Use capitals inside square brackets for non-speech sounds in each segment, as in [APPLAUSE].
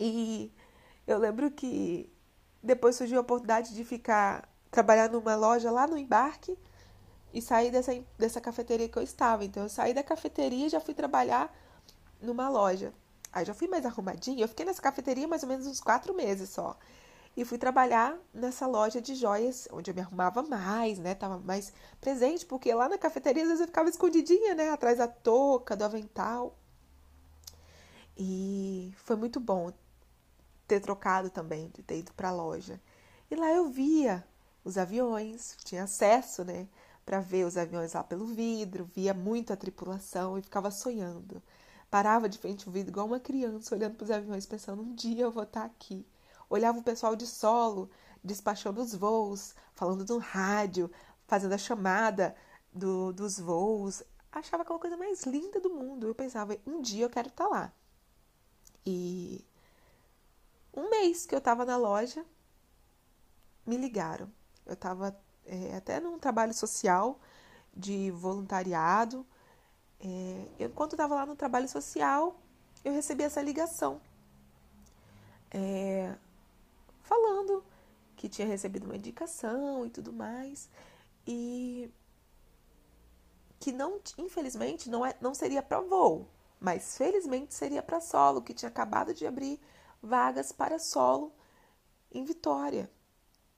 E eu lembro que depois surgiu a oportunidade de ficar trabalhar numa loja lá no embarque e sair dessa, dessa cafeteria que eu estava. Então eu saí da cafeteria e já fui trabalhar numa loja. Aí já fui mais arrumadinha. Eu fiquei nessa cafeteria mais ou menos uns quatro meses só. E fui trabalhar nessa loja de joias, onde eu me arrumava mais, né? Tava mais presente, porque lá na cafeteria às vezes eu ficava escondidinha, né? Atrás da touca, do avental. E foi muito bom ter trocado também, de ter ido para a loja. E lá eu via os aviões, tinha acesso, né? Para ver os aviões lá pelo vidro, via muito a tripulação e ficava sonhando. Parava de frente ao vidro igual uma criança, olhando para os aviões, pensando: um dia eu vou estar tá aqui olhava o pessoal de solo, despachando os voos, falando no rádio, fazendo a chamada do, dos voos. Achava aquela coisa mais linda do mundo. Eu pensava, um dia eu quero estar tá lá. E um mês que eu estava na loja, me ligaram. Eu estava é, até num trabalho social de voluntariado. É, enquanto estava lá no trabalho social, eu recebi essa ligação. É, falando que tinha recebido uma indicação e tudo mais. E que não, infelizmente, não, é, não seria para voo, mas felizmente seria para solo, que tinha acabado de abrir vagas para solo em Vitória,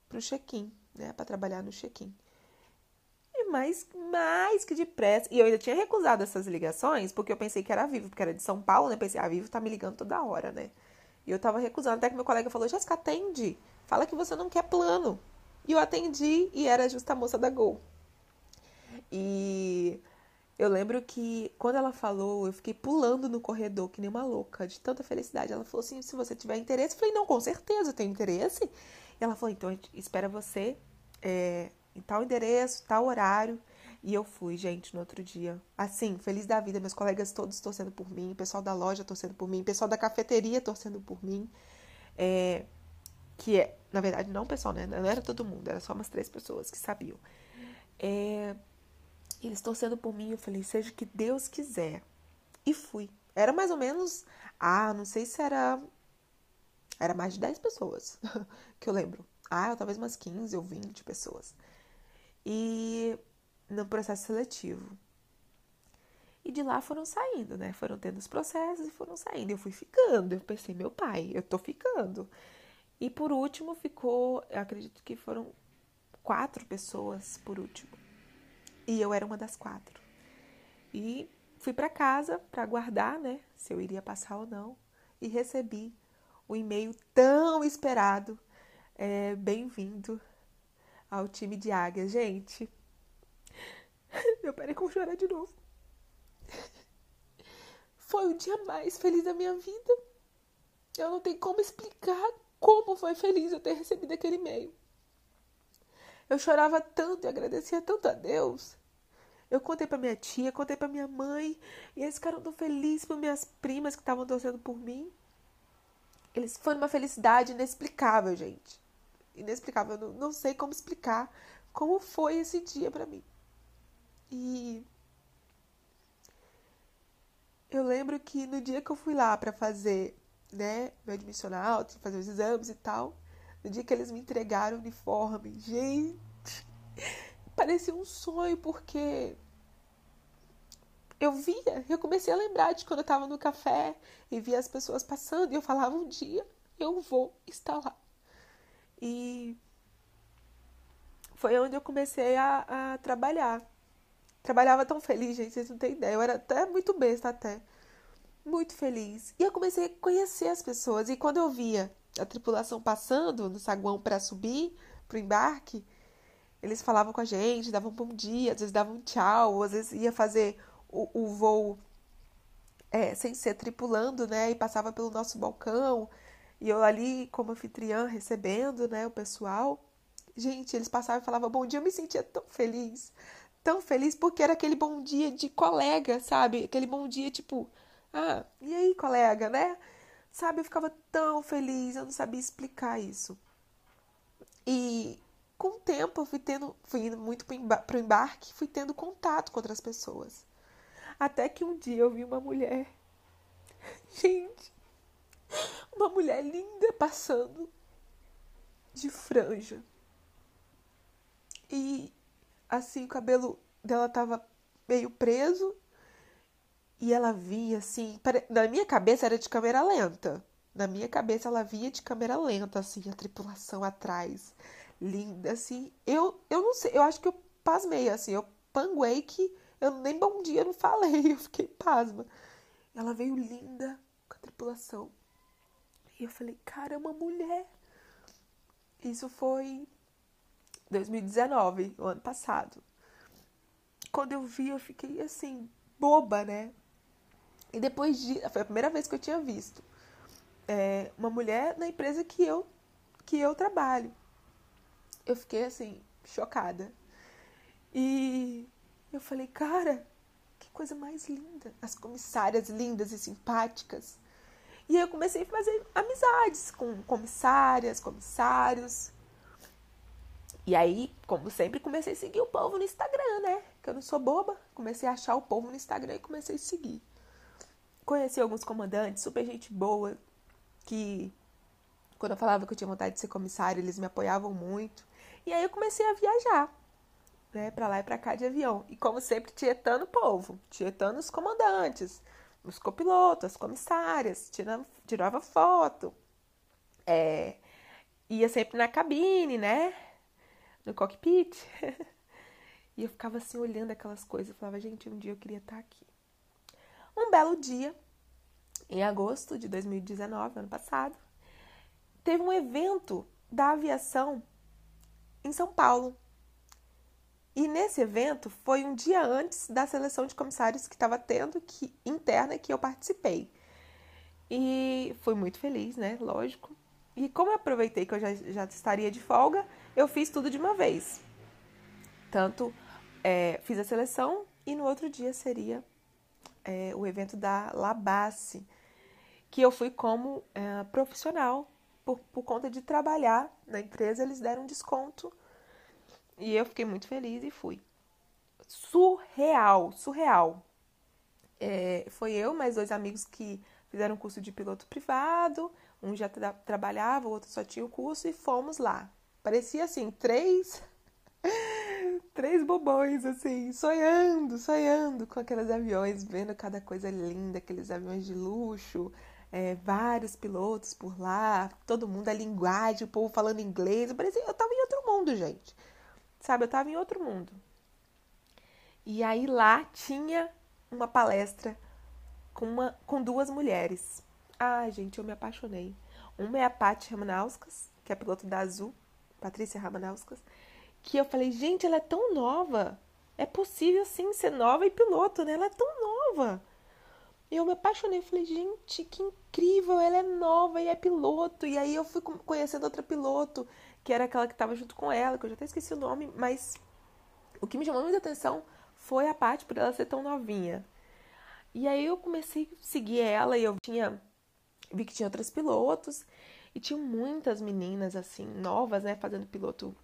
para o check-in, né, para trabalhar no check-in. E mais, mais que depressa. E eu ainda tinha recusado essas ligações, porque eu pensei que era vivo, porque era de São Paulo, né? Pensei, a ah, Vivo tá me ligando toda hora, né? E eu tava recusando. Até que meu colega falou: Jéssica, atende. Fala que você não quer plano. E eu atendi e era justa a moça da Gol. E eu lembro que quando ela falou, eu fiquei pulando no corredor, que nem uma louca, de tanta felicidade. Ela falou assim: se você tiver interesse, eu falei: não, com certeza, eu tenho interesse. E ela falou: então, a gente espera você é, em tal endereço, tal horário. E eu fui, gente, no outro dia. Assim, feliz da vida, meus colegas todos torcendo por mim, o pessoal da loja torcendo por mim, o pessoal da cafeteria torcendo por mim. É, que é, na verdade, não pessoal, né? Não era todo mundo, era só umas três pessoas que sabiam. É, eles torcendo por mim, eu falei, seja o que Deus quiser. E fui. Era mais ou menos, ah, não sei se era. Era mais de 10 pessoas [LAUGHS] que eu lembro. Ah, talvez umas 15 ou 20 pessoas. E no processo seletivo. E de lá foram saindo, né? Foram tendo os processos e foram saindo. Eu fui ficando. Eu pensei, meu pai, eu tô ficando. E por último ficou, acredito que foram quatro pessoas por último. E eu era uma das quatro. E fui para casa para aguardar, né, se eu iria passar ou não. E recebi o e-mail tão esperado. É, Bem-vindo ao time de águia. Gente, [LAUGHS] eu parei com chorar de novo. [LAUGHS] Foi o dia mais feliz da minha vida. Eu não tenho como explicar como foi feliz eu ter recebido aquele e-mail. Eu chorava tanto e agradecia tanto a Deus. Eu contei para minha tia, contei para minha mãe, e eles ficaram tão felizes por minhas primas que estavam torcendo por mim. Eles foi uma felicidade inexplicável, gente. Inexplicável, não, não sei como explicar como foi esse dia para mim. E eu lembro que no dia que eu fui lá para fazer, né, meu admissional, fazer os exames e tal, no dia que eles me entregaram o uniforme, gente, parecia um sonho porque eu via, eu comecei a lembrar de quando eu estava no café e via as pessoas passando e eu falava um dia eu vou estar lá. E foi onde eu comecei a, a trabalhar. Trabalhava tão feliz, gente, vocês não têm ideia. Eu era até muito besta até. Muito feliz. E eu comecei a conhecer as pessoas. E quando eu via a tripulação passando no saguão para subir pro embarque, eles falavam com a gente, davam bom dia, às vezes davam tchau, às vezes ia fazer o, o voo é, sem ser tripulando, né? E passava pelo nosso balcão. E eu ali, como anfitriã, recebendo, né, o pessoal. Gente, eles passavam e falavam bom dia, eu me sentia tão feliz tão feliz porque era aquele bom dia de colega, sabe? Aquele bom dia tipo, ah, e aí, colega, né? Sabe, eu ficava tão feliz, eu não sabia explicar isso. E com o tempo eu fui tendo, fui indo muito para o embarque, fui tendo contato com outras pessoas. Até que um dia eu vi uma mulher, [LAUGHS] gente, uma mulher linda passando de franja. E assim, o cabelo dela tava meio preso. E ela via assim, na minha cabeça era de câmera lenta. Na minha cabeça ela via de câmera lenta, assim, a tripulação atrás. Linda, assim. Eu, eu não sei, eu acho que eu pasmei, assim. Eu panguei que eu nem bom dia não falei. [LAUGHS] Eu fiquei pasma. Ela veio linda com a tripulação. E eu falei, cara, é uma mulher. Isso foi 2019, o ano passado. Quando eu vi, eu fiquei assim, boba, né? E depois de. Foi a primeira vez que eu tinha visto é, uma mulher na empresa que eu, que eu trabalho. Eu fiquei assim, chocada. E eu falei, cara, que coisa mais linda. As comissárias lindas e simpáticas. E eu comecei a fazer amizades com comissárias, comissários. E aí, como sempre, comecei a seguir o povo no Instagram, né? Que eu não sou boba. Comecei a achar o povo no Instagram e comecei a seguir. Conheci alguns comandantes, super gente boa, que quando eu falava que eu tinha vontade de ser comissário, eles me apoiavam muito. E aí eu comecei a viajar, né, para lá e para cá de avião. E como sempre, tietando o povo, tietando os comandantes, os copilotos, as comissárias, tirando, tirava foto. É, ia sempre na cabine, né? No cockpit. [LAUGHS] e eu ficava assim olhando aquelas coisas. Eu falava, gente, um dia eu queria estar aqui. Um belo dia, em agosto de 2019, ano passado, teve um evento da aviação em São Paulo. E nesse evento foi um dia antes da seleção de comissários que estava tendo que interna que eu participei. E fui muito feliz, né? Lógico. E como eu aproveitei que eu já, já estaria de folga, eu fiz tudo de uma vez. Tanto é, fiz a seleção e no outro dia seria é, o evento da Labasse, que eu fui como é, profissional por, por conta de trabalhar na empresa, eles deram desconto e eu fiquei muito feliz e fui. Surreal, surreal. É, foi eu, mais dois amigos que fizeram curso de piloto privado, um já tra trabalhava, o outro só tinha o curso e fomos lá. Parecia assim, três três bobões, assim, sonhando, sonhando com aqueles aviões, vendo cada coisa linda, aqueles aviões de luxo, é, vários pilotos por lá, todo mundo, a linguagem, o povo falando inglês. Eu parecia, eu tava em outro mundo, gente. Sabe, eu tava em outro mundo. E aí lá tinha uma palestra com, uma, com duas mulheres. Ai, gente, eu me apaixonei. Uma é a Paty Ramanauskas, que é piloto da Azul, Patrícia Ramanauskas, que eu falei, gente, ela é tão nova. É possível sim ser nova e piloto, né? Ela é tão nova. E eu me apaixonei, falei, gente, que incrível, ela é nova e é piloto. E aí eu fui conhecendo outra piloto, que era aquela que estava junto com ela, que eu já até esqueci o nome, mas o que me chamou muita atenção foi a parte por ela ser tão novinha. E aí eu comecei a seguir ela e eu tinha vi que tinha outros pilotos e tinha muitas meninas assim novas, né, fazendo piloto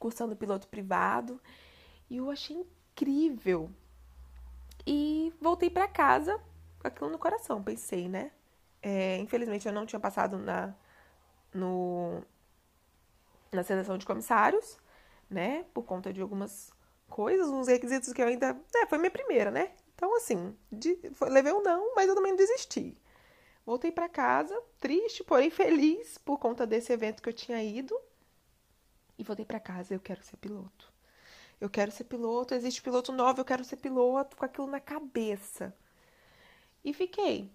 cursando piloto privado. E eu achei incrível. E voltei para casa com aquilo no coração, pensei, né? É, infelizmente eu não tinha passado na, no, na seleção de comissários, né? Por conta de algumas coisas, uns requisitos que eu ainda. É, foi minha primeira, né? Então, assim, de, foi, levei um não, mas eu também não desisti. Voltei para casa, triste, porém feliz por conta desse evento que eu tinha ido e voltei para casa. Eu quero ser piloto. Eu quero ser piloto. Existe piloto novo, eu quero ser piloto. Com aquilo na cabeça. E fiquei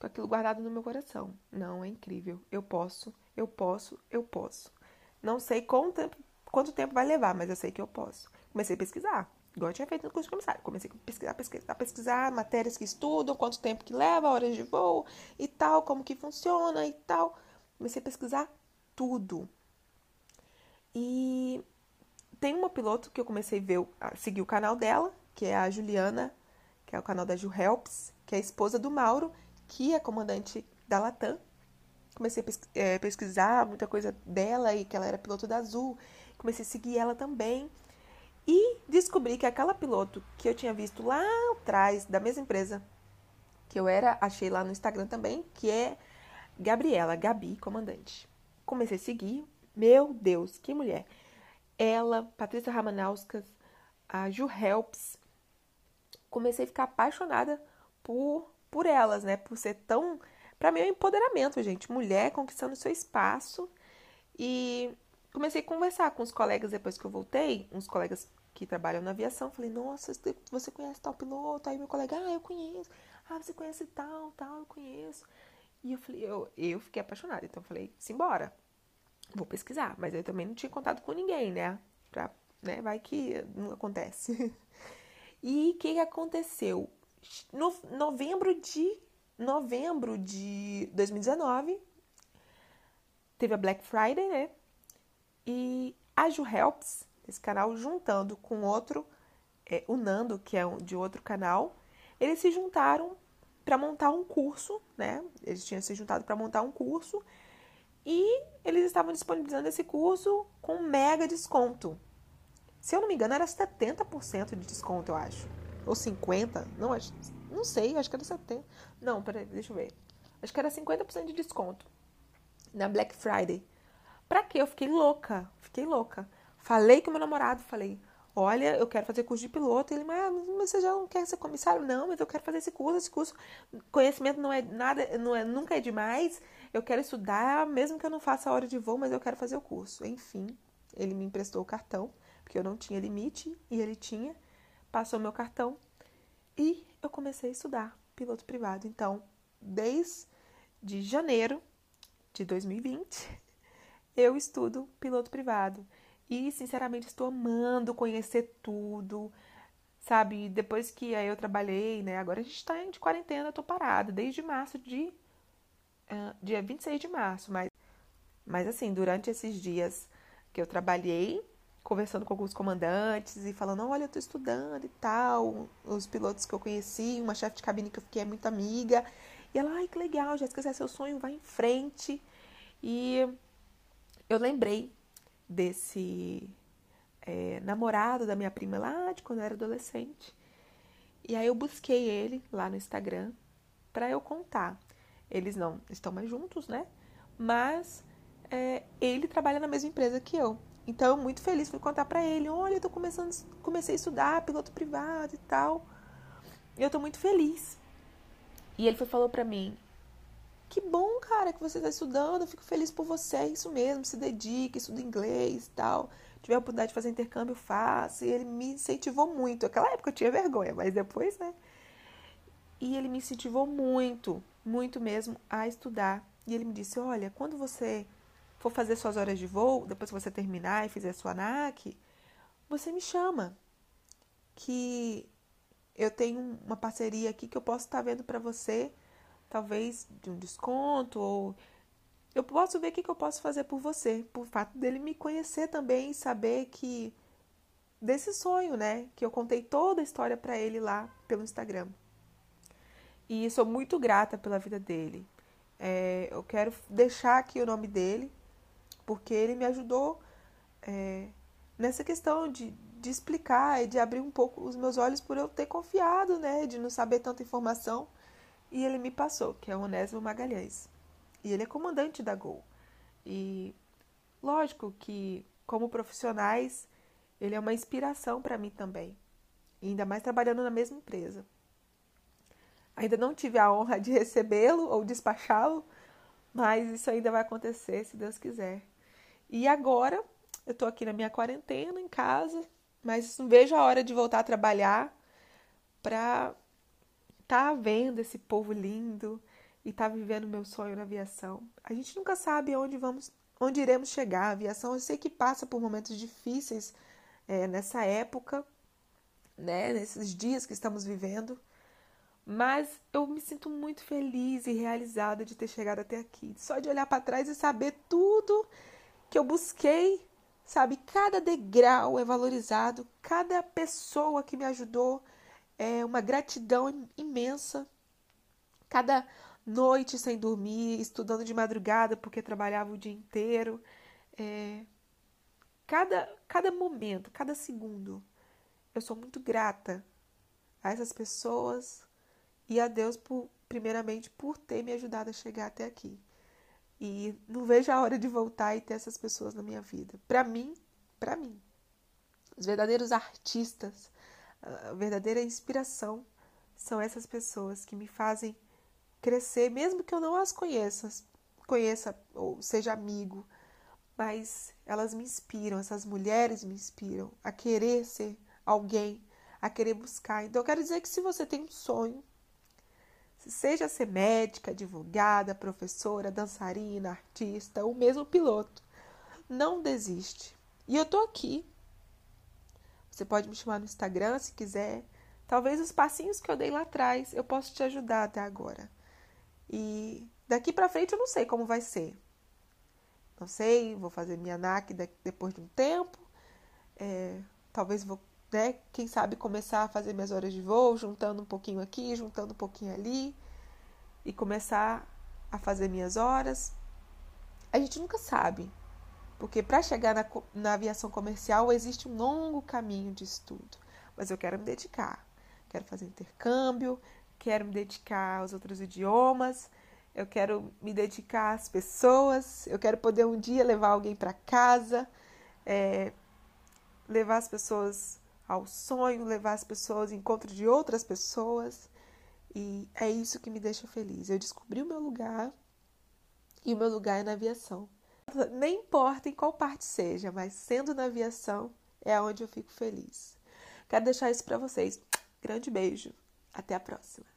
com aquilo guardado no meu coração. Não, é incrível. Eu posso, eu posso, eu posso. Não sei quanto tempo, quanto tempo vai levar, mas eu sei que eu posso. Comecei a pesquisar. Igual eu tinha feito no curso de comissário. Comecei a pesquisar, pesquisar, pesquisar matérias que estudam, quanto tempo que leva, horas de voo e tal, como que funciona e tal. Comecei a pesquisar tudo. E tem uma piloto que eu comecei a, ver, a seguir o canal dela, que é a Juliana, que é o canal da Ju Helps, que é a esposa do Mauro, que é comandante da Latam. Comecei a é, pesquisar muita coisa dela e que ela era piloto da Azul. Comecei a seguir ela também. E descobri que aquela piloto que eu tinha visto lá atrás, da mesma empresa, que eu era, achei lá no Instagram também, que é Gabriela, Gabi, comandante. Comecei a seguir. Meu Deus, que mulher! Ela, Patrícia Ramanauskas, a Ju Helps. Comecei a ficar apaixonada por, por elas, né? Por ser tão. Para mim é um empoderamento, gente. Mulher conquistando seu espaço. E comecei a conversar com os colegas depois que eu voltei, uns colegas que trabalham na aviação. Falei, nossa, você conhece tal piloto? Aí meu colega, ah, eu conheço. Ah, você conhece tal, tal, eu conheço. E eu falei, eu, eu fiquei apaixonada. Então eu falei, simbora. Vou pesquisar. Mas eu também não tinha contato com ninguém, né? Pra, né? Vai que não acontece. [LAUGHS] e o que, que aconteceu? No novembro de novembro de 2019 teve a Black Friday, né? E a Ju Helps, esse canal, juntando com outro, é, o Nando, que é de outro canal, eles se juntaram para montar um curso, né? Eles tinham se juntado para montar um curso e eles estavam disponibilizando esse curso com mega desconto. Se eu não me engano, era 70% de desconto, eu acho. Ou 50%, não, não sei, acho que era 70%. Não, peraí, deixa eu ver. Acho que era 50% de desconto na Black Friday. Pra quê? Eu fiquei louca, fiquei louca. Falei com meu namorado, falei, olha, eu quero fazer curso de piloto. Ele, mas você já não quer ser comissário? Não, mas eu quero fazer esse curso, esse curso. Conhecimento não é nada, não é, nunca é demais. Eu quero estudar, mesmo que eu não faça a hora de voo, mas eu quero fazer o curso. Enfim, ele me emprestou o cartão, porque eu não tinha limite e ele tinha. Passou meu cartão e eu comecei a estudar piloto privado. Então, desde janeiro de 2020, [LAUGHS] eu estudo piloto privado. E, sinceramente, estou amando conhecer tudo, sabe? Depois que aí eu trabalhei, né? Agora a gente está de quarentena, eu tô parada, desde março de. Uh, dia 26 de março. Mas, mas, assim, durante esses dias que eu trabalhei, conversando com alguns comandantes e falando: olha, eu tô estudando e tal. Os pilotos que eu conheci, uma chefe de cabine que eu fiquei muito amiga. E ela, ai, que legal, Jéssica, se é seu sonho, vai em frente. E eu lembrei desse é, namorado da minha prima lá de quando eu era adolescente. E aí eu busquei ele lá no Instagram para eu contar. Eles não estão mais juntos, né? Mas é, ele trabalha na mesma empresa que eu. Então, eu muito feliz, fui contar para ele: olha, eu tô começando, comecei a estudar piloto privado e tal. E eu tô muito feliz. E ele foi, falou para mim: que bom, cara, que você está estudando. Eu fico feliz por você. É isso mesmo. Se dedique, estuda inglês e tal. Tiver a oportunidade de fazer intercâmbio, faça. E ele me incentivou muito. Naquela época eu tinha vergonha, mas depois, né? E ele me incentivou muito, muito mesmo, a estudar. E ele me disse: Olha, quando você for fazer suas horas de voo, depois que você terminar e fizer sua ANAC, você me chama. Que eu tenho uma parceria aqui que eu posso estar vendo para você talvez de um desconto ou eu posso ver o que, eu posso fazer por você, por fato dele me conhecer também e saber que desse sonho, né, que eu contei toda a história para ele lá pelo Instagram. E sou muito grata pela vida dele. É, eu quero deixar aqui o nome dele, porque ele me ajudou é, nessa questão de, de explicar e de abrir um pouco os meus olhos por eu ter confiado, né, de não saber tanta informação e ele me passou, que é o Onésimo Magalhães. E ele é comandante da Gol. E lógico que, como profissionais, ele é uma inspiração para mim também. Ainda mais trabalhando na mesma empresa. Ainda não tive a honra de [LAUGHS] recebê-lo ou despachá-lo, mas isso ainda vai acontecer, se Deus quiser. E agora, eu estou aqui na minha quarentena, em casa, mas não vejo a hora de voltar a trabalhar para tá vendo esse povo lindo e tá vivendo meu sonho na aviação. A gente nunca sabe onde vamos, onde iremos chegar. A aviação eu sei que passa por momentos difíceis é, nessa época, né, nesses dias que estamos vivendo. Mas eu me sinto muito feliz e realizada de ter chegado até aqui. Só de olhar para trás e saber tudo que eu busquei, sabe? Cada degrau é valorizado, cada pessoa que me ajudou é uma gratidão imensa. Cada noite sem dormir, estudando de madrugada porque trabalhava o dia inteiro. É, cada, cada momento, cada segundo, eu sou muito grata a essas pessoas e a Deus, por, primeiramente, por ter me ajudado a chegar até aqui. E não vejo a hora de voltar e ter essas pessoas na minha vida. Para mim, para mim, os verdadeiros artistas, a verdadeira inspiração são essas pessoas que me fazem crescer, mesmo que eu não as conheça, conheça ou seja amigo, mas elas me inspiram, essas mulheres me inspiram a querer ser alguém, a querer buscar. Então eu quero dizer que se você tem um sonho, seja ser médica, advogada, professora, dançarina, artista ou mesmo piloto, não desiste. E eu tô aqui. Você pode me chamar no Instagram se quiser. Talvez os passinhos que eu dei lá atrás eu possa te ajudar até agora. E daqui para frente eu não sei como vai ser. Não sei, vou fazer minha NAC depois de um tempo. É, talvez vou né? Quem sabe começar a fazer minhas horas de voo, juntando um pouquinho aqui, juntando um pouquinho ali, e começar a fazer minhas horas. A gente nunca sabe, porque para chegar na, na aviação comercial existe um longo caminho de estudo, mas eu quero me dedicar. Quero fazer intercâmbio, quero me dedicar aos outros idiomas, eu quero me dedicar às pessoas, eu quero poder um dia levar alguém para casa, é, levar as pessoas ao sonho, levar as pessoas ao encontro de outras pessoas. E é isso que me deixa feliz. Eu descobri o meu lugar e o meu lugar é na aviação. Nem importa em qual parte seja, mas sendo na aviação é onde eu fico feliz. Quero deixar isso para vocês. Grande beijo. Até a próxima.